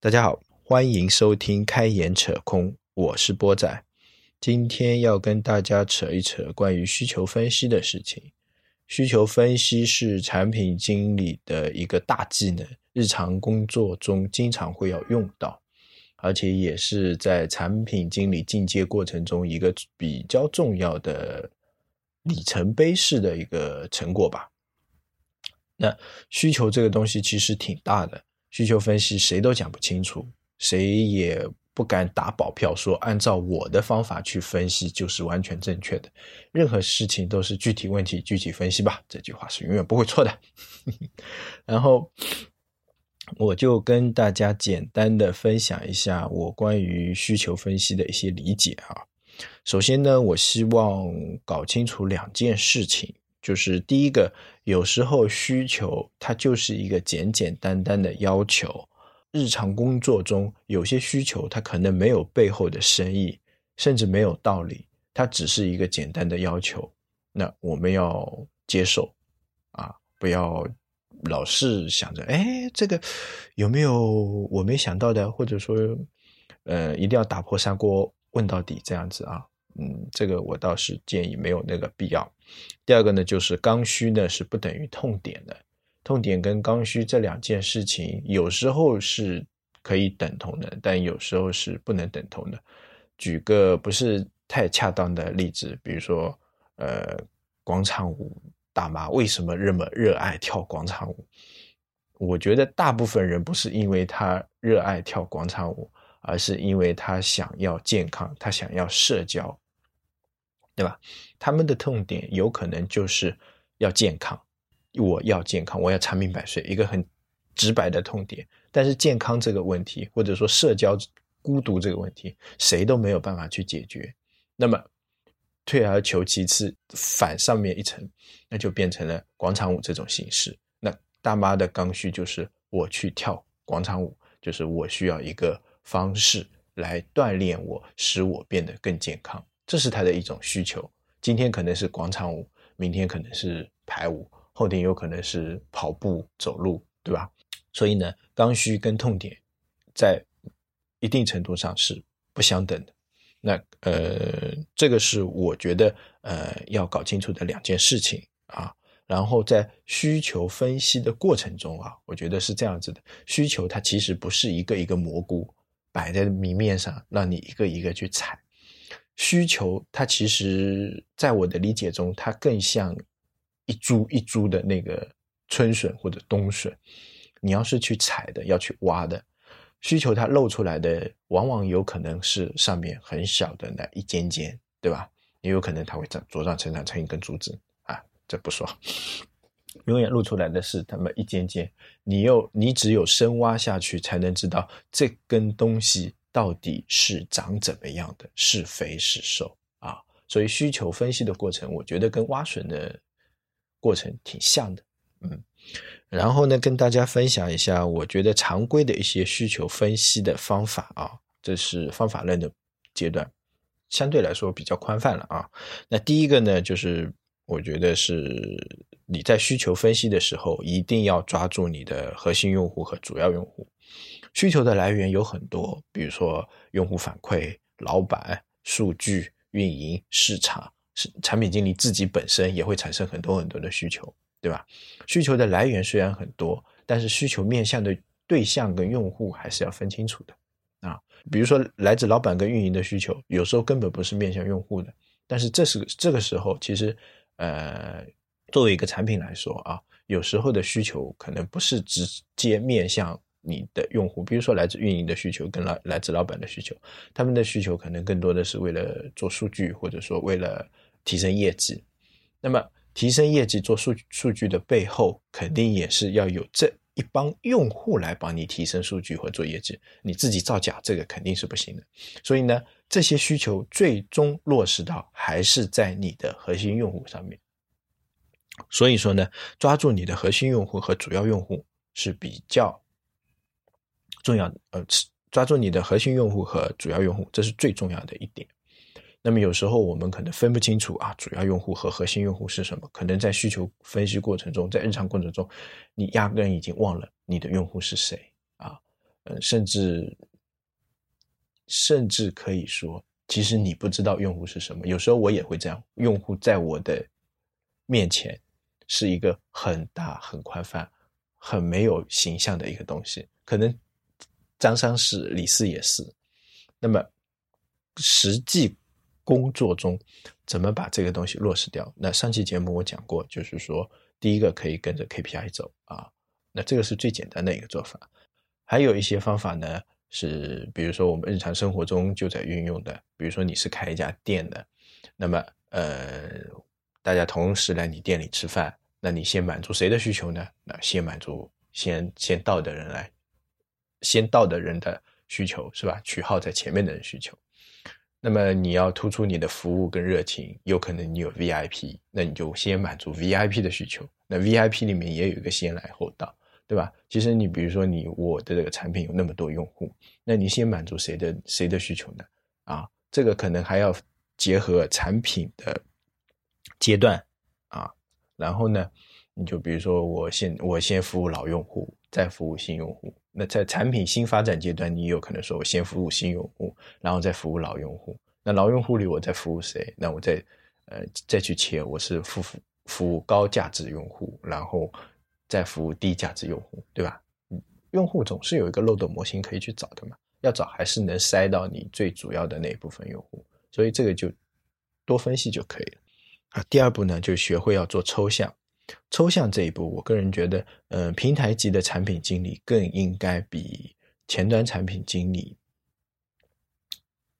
大家好，欢迎收听开眼扯空，我是波仔。今天要跟大家扯一扯关于需求分析的事情。需求分析是产品经理的一个大技能，日常工作中经常会要用到，而且也是在产品经理进阶过程中一个比较重要的里程碑式的一个成果吧。那需求这个东西其实挺大的，需求分析谁都讲不清楚，谁也。不敢打保票说按照我的方法去分析就是完全正确的，任何事情都是具体问题具体分析吧，这句话是永远不会错的。然后我就跟大家简单的分享一下我关于需求分析的一些理解啊。首先呢，我希望搞清楚两件事情，就是第一个，有时候需求它就是一个简简单单的要求。日常工作中有些需求，它可能没有背后的深意，甚至没有道理，它只是一个简单的要求。那我们要接受啊，不要老是想着，哎，这个有没有我没想到的，或者说，呃，一定要打破砂锅问到底这样子啊。嗯，这个我倒是建议没有那个必要。第二个呢，就是刚需呢是不等于痛点的。痛点跟刚需这两件事情，有时候是可以等同的，但有时候是不能等同的。举个不是太恰当的例子，比如说，呃，广场舞大妈为什么那么热爱跳广场舞？我觉得大部分人不是因为他热爱跳广场舞，而是因为他想要健康，他想要社交，对吧？他们的痛点有可能就是要健康。我要健康，我要长命百岁，一个很直白的痛点。但是健康这个问题，或者说社交孤独这个问题，谁都没有办法去解决。那么退而求其次，反上面一层，那就变成了广场舞这种形式。那大妈的刚需就是我去跳广场舞，就是我需要一个方式来锻炼我，使我变得更健康，这是他的一种需求。今天可能是广场舞，明天可能是排舞。后天有可能是跑步、走路，对吧？所以呢，刚需跟痛点在一定程度上是不相等的。那呃，这个是我觉得呃要搞清楚的两件事情啊。然后在需求分析的过程中啊，我觉得是这样子的：需求它其实不是一个一个蘑菇摆在明面上让你一个一个去采，需求它其实在我的理解中，它更像。一株一株的那个春笋或者冬笋，你要是去采的，要去挖的，需求它露出来的，往往有可能是上面很小的那一尖尖，对吧？也有可能它会长茁壮成长成一根竹子啊，这不说。永远露出来的是它们一尖尖，你又你只有深挖下去，才能知道这根东西到底是长怎么样的，是肥是瘦啊。所以需求分析的过程，我觉得跟挖笋的。过程挺像的，嗯，然后呢，跟大家分享一下，我觉得常规的一些需求分析的方法啊，这是方法论的阶段，相对来说比较宽泛了啊。那第一个呢，就是我觉得是你在需求分析的时候，一定要抓住你的核心用户和主要用户。需求的来源有很多，比如说用户反馈、老板、数据、运营、市场。是产品经理自己本身也会产生很多很多的需求，对吧？需求的来源虽然很多，但是需求面向的对象跟用户还是要分清楚的啊。比如说来自老板跟运营的需求，有时候根本不是面向用户的，但是这是这个时候，其实呃，作为一个产品来说啊，有时候的需求可能不是直接面向。你的用户，比如说来自运营的需求跟来来自老板的需求，他们的需求可能更多的是为了做数据，或者说为了提升业绩。那么提升业绩、做数数据的背后，肯定也是要有这一帮用户来帮你提升数据和做业绩。你自己造假，这个肯定是不行的。所以呢，这些需求最终落实到还是在你的核心用户上面。所以说呢，抓住你的核心用户和主要用户是比较。重要呃，抓住你的核心用户和主要用户，这是最重要的一点。那么有时候我们可能分不清楚啊，主要用户和核心用户是什么？可能在需求分析过程中，在日常过程中，你压根已经忘了你的用户是谁啊。呃，甚至甚至可以说，其实你不知道用户是什么。有时候我也会这样，用户在我的面前是一个很大、很宽泛、很没有形象的一个东西，可能张三是，李四也是。那么实际工作中怎么把这个东西落实掉？那上期节目我讲过，就是说，第一个可以跟着 KPI 走啊，那这个是最简单的一个做法。还有一些方法呢，是比如说我们日常生活中就在运用的，比如说你是开一家店的，那么呃，大家同时来你店里吃饭，那你先满足谁的需求呢？那先满足先先到的人来，先到的人的需求是吧？取号在前面的人需求，那么你要突出你的服务跟热情，有可能你有 VIP，那你就先满足 VIP 的需求，那 VIP 里面也有一个先来后到。对吧？其实你比如说你我的这个产品有那么多用户，那你先满足谁的谁的需求呢？啊，这个可能还要结合产品的阶段啊，然后呢，你就比如说我先我先服务老用户，再服务新用户。那在产品新发展阶段，你有可能说我先服务新用户，然后再服务老用户。那老用户里我再服务谁？那我再呃再去切，我是服服服务高价值用户，然后。再服务低价值用户，对吧？用户总是有一个漏斗模型可以去找的嘛，要找还是能筛到你最主要的那一部分用户，所以这个就多分析就可以了。啊，第二步呢，就学会要做抽象。抽象这一步，我个人觉得，嗯，平台级的产品经理更应该比前端产品经理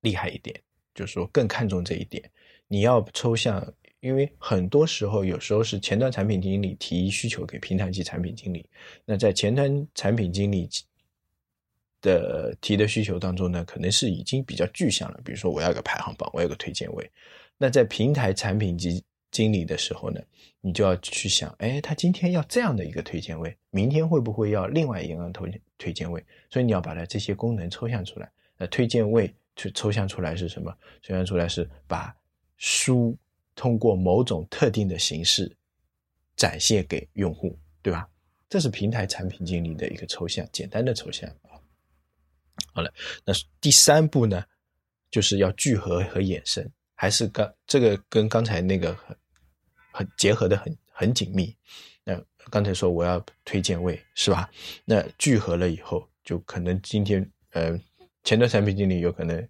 厉害一点，就是说更看重这一点。你要抽象。因为很多时候，有时候是前端产品经理提需求给平台级产品经理。那在前端产品经理的提的需求当中呢，可能是已经比较具象了。比如说，我要个排行榜，我要个推荐位。那在平台产品级经理的时候呢，你就要去想，哎，他今天要这样的一个推荐位，明天会不会要另外一个推推荐位？所以你要把它这些功能抽象出来。那推荐位去抽象出来是什么？抽象出来是把书。通过某种特定的形式展现给用户，对吧？这是平台产品经理的一个抽象，简单的抽象啊。好了，那第三步呢，就是要聚合和衍生，还是刚这个跟刚才那个很结合的很很紧密。那刚才说我要推荐位是吧？那聚合了以后，就可能今天呃前端产品经理有可能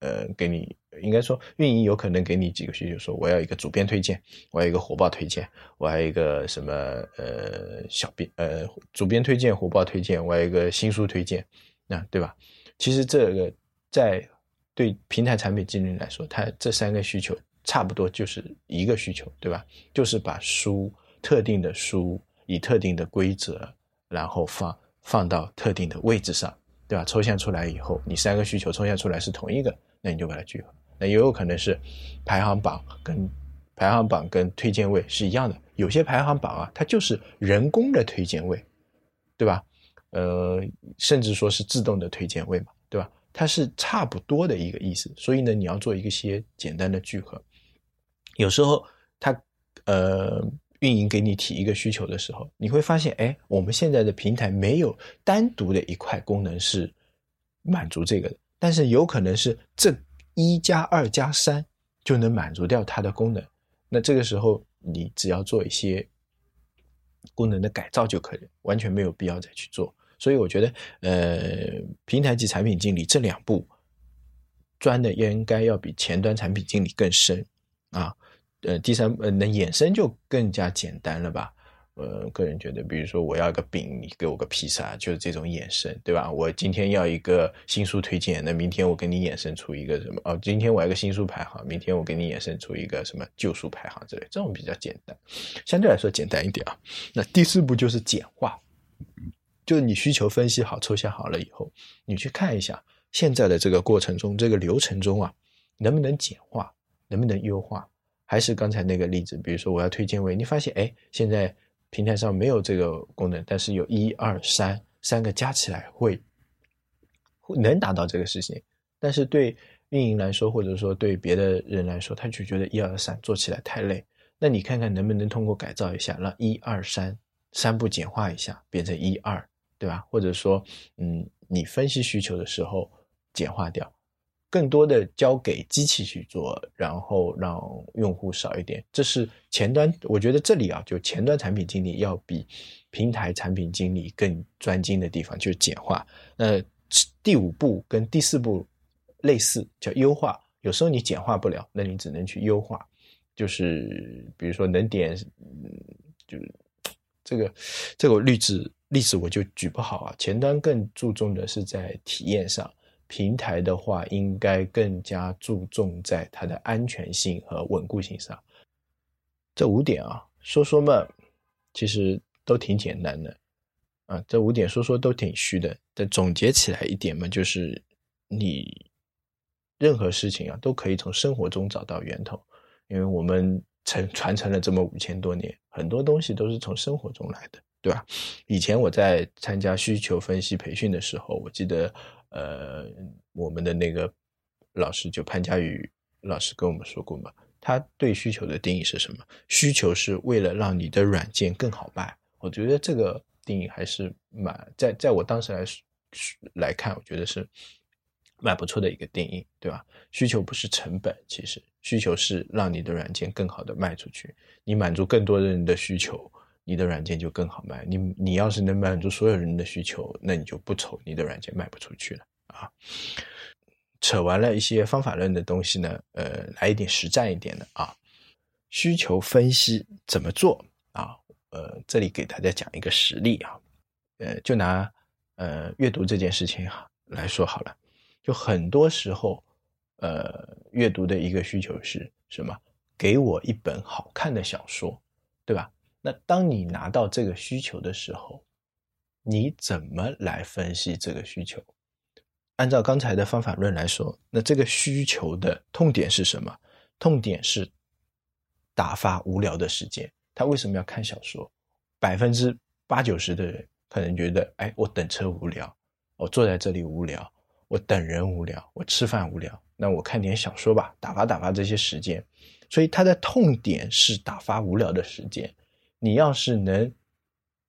呃给你。应该说，运营有可能给你几个需求，说我要一个主编推荐，我要一个火爆推荐，我要一个什么呃小编呃主编推荐、火爆推荐，我要一个新书推荐，那对吧？其实这个在对平台产品经理来说，他这三个需求差不多就是一个需求，对吧？就是把书特定的书以特定的规则，然后放放到特定的位置上，对吧？抽象出来以后，你三个需求抽象出来是同一个，那你就把它聚合。那也有可能是排行榜跟排行榜跟推荐位是一样的，有些排行榜啊，它就是人工的推荐位，对吧？呃，甚至说是自动的推荐位嘛，对吧？它是差不多的一个意思，所以呢，你要做一些简单的聚合。有时候它呃运营给你提一个需求的时候，你会发现，哎，我们现在的平台没有单独的一块功能是满足这个的，但是有可能是这。一加二加三就能满足掉它的功能，那这个时候你只要做一些功能的改造就可以，完全没有必要再去做。所以我觉得，呃，平台级产品经理这两步钻的应该要比前端产品经理更深啊。呃，第三，呃，那衍生就更加简单了吧。呃，个人觉得，比如说我要一个饼，你给我个披萨，就是这种衍生，对吧？我今天要一个新书推荐，那明天我给你衍生出一个什么？哦，今天我要个新书排行，明天我给你衍生出一个什么旧书排行之类，这种比较简单，相对来说简单一点啊。那第四步就是简化，就是你需求分析好、抽象好了以后，你去看一下现在的这个过程中、这个流程中啊，能不能简化，能不能优化？还是刚才那个例子，比如说我要推荐位，你发现哎，现在。平台上没有这个功能，但是有一二三三个加起来会能达到这个事情。但是对运营来说，或者说对别的人来说，他就觉得一二三做起来太累。那你看看能不能通过改造一下，让一二三三步简化一下，变成一二，对吧？或者说，嗯，你分析需求的时候简化掉，更多的交给机器去做，然后让用户少一点。这是前端，我觉得这里啊，就前端产品经理要比平台产品经理更专精的地方，就是简化。那第五步跟第四步类似，叫优化。有时候你简化不了，那你只能去优化。就是比如说能点，嗯，就是这个这个例子例子我就举不好啊。前端更注重的是在体验上，平台的话应该更加注重在它的安全性和稳固性上。这五点啊，说说嘛，其实都挺简单的啊。这五点说说都挺虚的，但总结起来一点嘛，就是你任何事情啊都可以从生活中找到源头。因为我们承传承了这么五千多年，很多东西都是从生活中来的，对吧？以前我在参加需求分析培训的时候，我记得，呃，我们的那个老师就潘佳宇老师跟我们说过嘛，他对需求的定义是什么？需求是为了让你的软件更好卖。我觉得这个定义还是蛮在在我当时来来看，我觉得是。蛮不错的一个定义，对吧？需求不是成本，其实需求是让你的软件更好的卖出去。你满足更多人的需求，你的软件就更好卖。你你要是能满足所有人的需求，那你就不愁你的软件卖不出去了啊。扯完了一些方法论的东西呢，呃，来一点实战一点的啊。需求分析怎么做啊？呃，这里给大家讲一个实例啊，呃，就拿呃阅读这件事情哈来说好了。就很多时候，呃，阅读的一个需求是什么？给我一本好看的小说，对吧？那当你拿到这个需求的时候，你怎么来分析这个需求？按照刚才的方法论来说，那这个需求的痛点是什么？痛点是打发无聊的时间。他为什么要看小说？百分之八九十的人可能觉得，哎，我等车无聊，我坐在这里无聊。我等人无聊，我吃饭无聊，那我看点小说吧，打发打发这些时间。所以他的痛点是打发无聊的时间。你要是能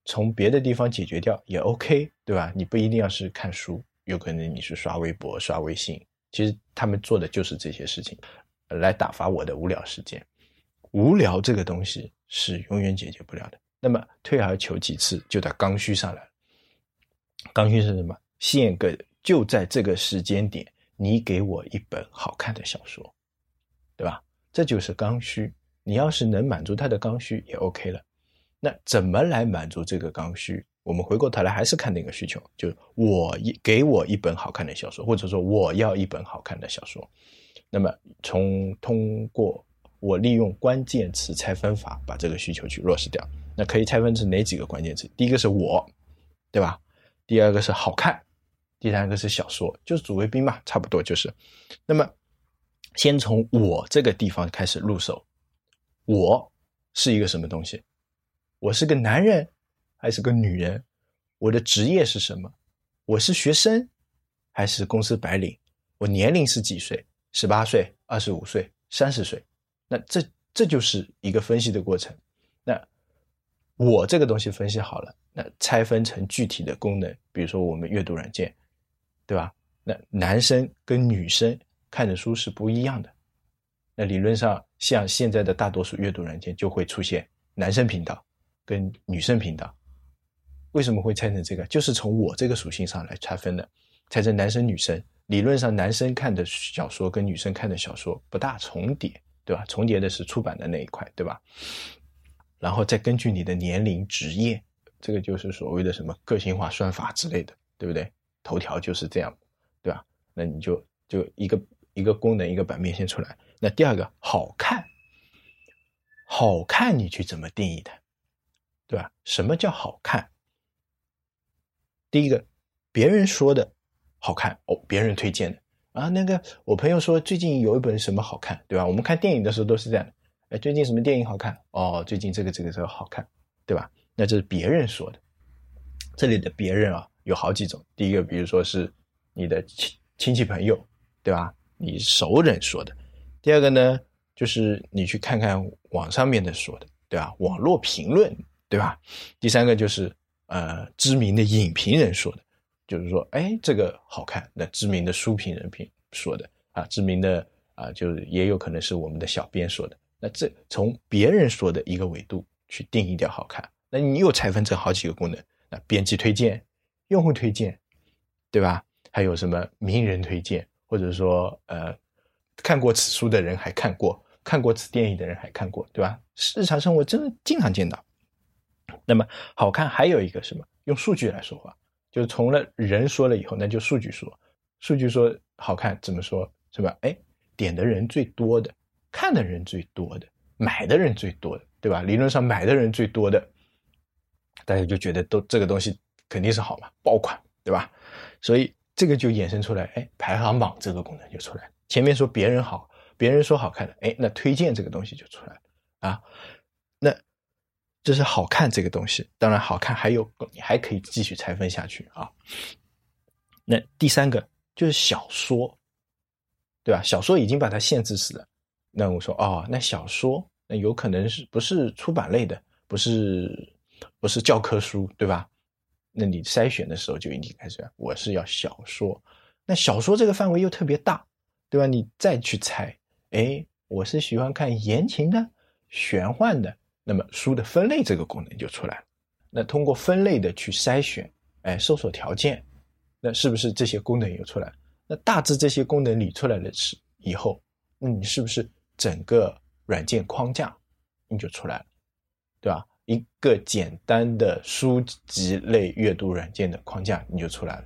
从别的地方解决掉也 OK，对吧？你不一定要是看书，有可能你是刷微博、刷微信。其实他们做的就是这些事情，来打发我的无聊时间。无聊这个东西是永远解决不了的。那么退而求其次，就在刚需上来了。刚需是什么？限个。就在这个时间点，你给我一本好看的小说，对吧？这就是刚需。你要是能满足他的刚需，也 OK 了。那怎么来满足这个刚需？我们回过头来还是看那个需求，就是我一给我一本好看的小说，或者说我要一本好看的小说。那么从通过我利用关键词拆分法把这个需求去落实掉。那可以拆分成哪几个关键词？第一个是我，对吧？第二个是好看。第三个是小说，就是主谓宾嘛，差不多就是。那么，先从我这个地方开始入手。我是一个什么东西？我是个男人还是个女人？我的职业是什么？我是学生还是公司白领？我年龄是几岁？十八岁、二十五岁、三十岁？那这这就是一个分析的过程。那我这个东西分析好了，那拆分成具体的功能，比如说我们阅读软件。对吧？那男生跟女生看的书是不一样的。那理论上，像现在的大多数阅读软件就会出现男生频道跟女生频道。为什么会拆成这个？就是从我这个属性上来拆分的，拆成男生女生。理论上，男生看的小说跟女生看的小说不大重叠，对吧？重叠的是出版的那一块，对吧？然后再根据你的年龄、职业，这个就是所谓的什么个性化算法之类的，对不对？头条就是这样，对吧？那你就就一个一个功能一个版面先出来。那第二个好看，好看你去怎么定义它，对吧？什么叫好看？第一个，别人说的好看哦，别人推荐的啊。那个我朋友说最近有一本什么好看，对吧？我们看电影的时候都是这样的。哎，最近什么电影好看？哦，最近这个这个这个好看，对吧？那这是别人说的。这里的别人啊。有好几种，第一个，比如说是你的亲亲戚朋友，对吧？你熟人说的。第二个呢，就是你去看看网上面的说的，对吧？网络评论，对吧？第三个就是呃知名的影评人说的。就是说，哎，这个好看，那知名的书评人评说的啊，知名的啊，就是也有可能是我们的小编说的。那这从别人说的一个维度去定义掉好看，那你又拆分成好几个功能，那编辑推荐、用户推荐，对吧？还有什么名人推荐，或者说呃，看过此书的人还看过，看过此电影的人还看过，对吧？日常生活真的经常见到。那么好看还有一个什么？用数据来说话。就是从了人说了以后，那就数据说，数据说好看怎么说，是吧？哎，点的人最多的，看的人最多的，买的人最多的，对吧？理论上买的人最多的，大家就觉得都这个东西肯定是好嘛，爆款，对吧？所以这个就衍生出来，哎，排行榜这个功能就出来。前面说别人好，别人说好看的，哎，那推荐这个东西就出来了啊，这是好看这个东西，当然好看还有你还可以继续拆分下去啊。那第三个就是小说，对吧？小说已经把它限制死了。那我说哦，那小说那有可能是不是出版类的，不是不是教科书，对吧？那你筛选的时候就已经开始，我是要小说。那小说这个范围又特别大，对吧？你再去猜，哎，我是喜欢看言情的、玄幻的。那么书的分类这个功能就出来了，那通过分类的去筛选，哎，搜索条件，那是不是这些功能有出来？那大致这些功能理出来了是以后，那你是不是整个软件框架你就出来了，对吧？一个简单的书籍类阅读软件的框架你就出来了。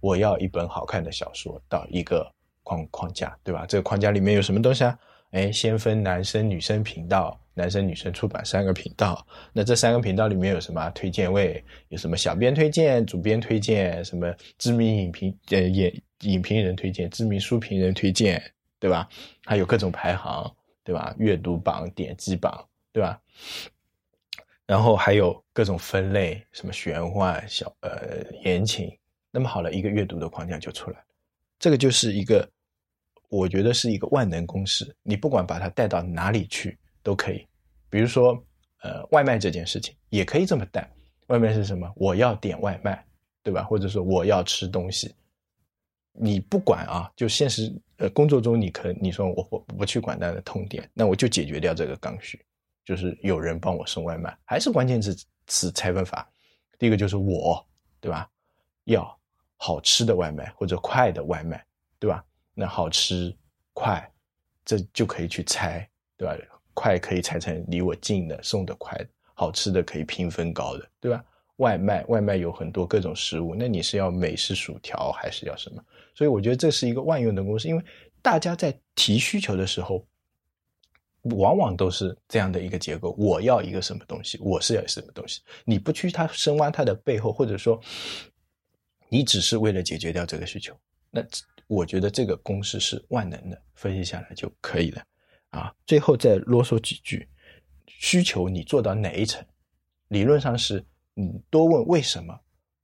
我要一本好看的小说到一个框框架，对吧？这个框架里面有什么东西啊？哎，先分男生女生频道。男生女生出版三个频道，那这三个频道里面有什么推荐位？有什么小编推荐、主编推荐？什么知名影评呃影影评人推荐、知名书评人推荐，对吧？还有各种排行，对吧？阅读榜、点击榜，对吧？然后还有各种分类，什么玄幻、小呃言情。那么好了，一个阅读的框架就出来了。这个就是一个，我觉得是一个万能公式。你不管把它带到哪里去。都可以，比如说，呃，外卖这件事情也可以这么带。外卖是什么？我要点外卖，对吧？或者说我要吃东西，你不管啊，就现实呃工作中，你可你说我我不去管它的痛点，那我就解决掉这个刚需，就是有人帮我送外卖，还是关键词词拆分法。第一个就是我，对吧？要好吃的外卖或者快的外卖，对吧？那好吃快，这就可以去拆，对吧？快可以拆成离我近的送的快的，好吃的可以评分高的，对吧？外卖外卖有很多各种食物，那你是要美式薯条还是要什么？所以我觉得这是一个万用的公式，因为大家在提需求的时候，往往都是这样的一个结构：我要一个什么东西，我是要什么东西。你不去它深挖它的背后，或者说你只是为了解决掉这个需求，那我觉得这个公式是万能的，分析下来就可以了。啊，最后再啰嗦几句，需求你做到哪一层？理论上是，你多问为什么，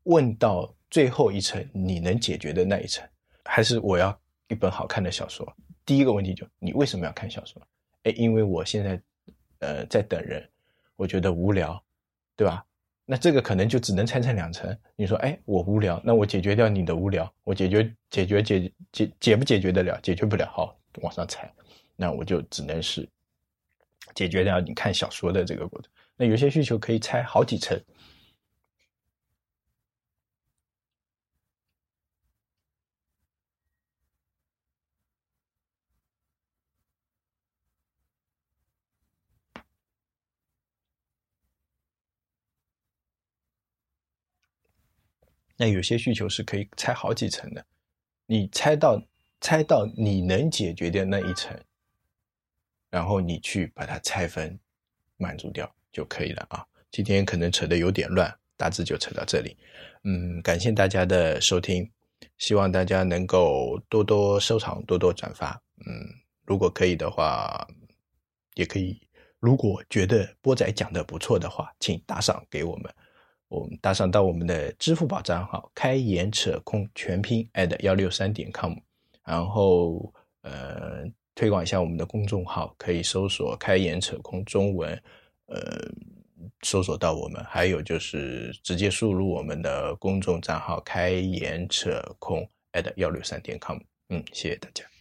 问到最后一层你能解决的那一层，还是我要一本好看的小说？第一个问题就你为什么要看小说？哎，因为我现在呃在等人，我觉得无聊，对吧？那这个可能就只能拆成两层。你说，哎，我无聊，那我解决掉你的无聊，我解决解决解解解不解决得了？解决不了，好往上拆。那我就只能是解决掉你看小说的这个过程。那有些需求可以拆好几层。那有些需求是可以拆好几层的，你拆到拆到你能解决的那一层。然后你去把它拆分，满足掉就可以了啊。今天可能扯得有点乱，大致就扯到这里。嗯，感谢大家的收听，希望大家能够多多收藏，多多转发。嗯，如果可以的话，也可以。如果觉得波仔讲的不错的话，请打赏给我们。我们打赏到我们的支付宝账号“开眼扯空全拼@幺六三点 com”，然后呃。推广一下我们的公众号，可以搜索“开眼扯空中文”，呃，搜索到我们，还有就是直接输入我们的公众账号“开眼扯空幺六三点 com。嗯，谢谢大家。